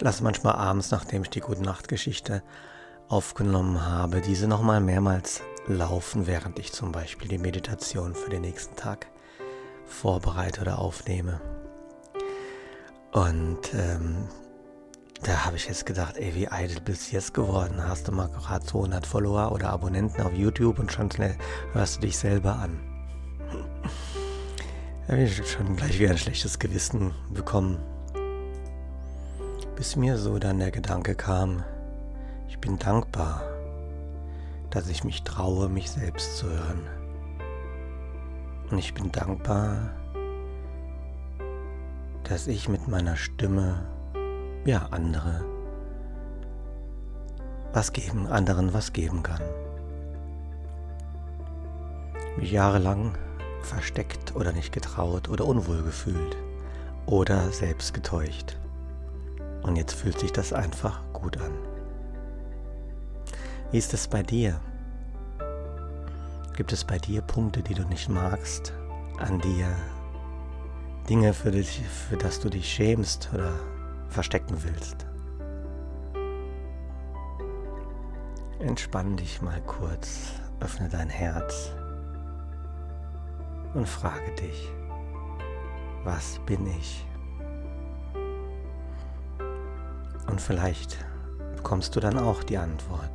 Lasse manchmal abends, nachdem ich die Gute Nacht Geschichte aufgenommen habe, diese nochmal mehrmals laufen, während ich zum Beispiel die Meditation für den nächsten Tag vorbereite oder aufnehme. Und ähm, da habe ich jetzt gedacht, ey, wie eitel bist du jetzt geworden? Hast du mal gerade 200 Follower oder Abonnenten auf YouTube und schon hörst du dich selber an. Da habe ich schon gleich wieder ein schlechtes Gewissen bekommen. Bis mir so dann der Gedanke kam, ich bin dankbar, dass ich mich traue, mich selbst zu hören. Und ich bin dankbar, dass ich mit meiner Stimme, ja, andere was geben, anderen was geben kann. Mich jahrelang versteckt oder nicht getraut oder unwohl gefühlt oder selbst getäuscht. Und jetzt fühlt sich das einfach gut an. Wie ist es bei dir? Gibt es bei dir Punkte, die du nicht magst, an dir Dinge, für, dich, für das du dich schämst oder verstecken willst? Entspann dich mal kurz, öffne dein Herz und frage dich, was bin ich? Und vielleicht bekommst du dann auch die Antwort.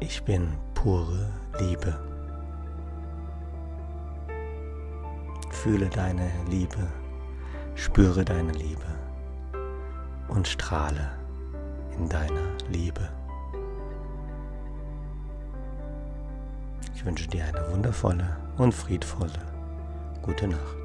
Ich bin pure Liebe. Fühle deine Liebe, spüre deine Liebe und strahle in deiner Liebe. Ich wünsche dir eine wundervolle und friedvolle gute Nacht.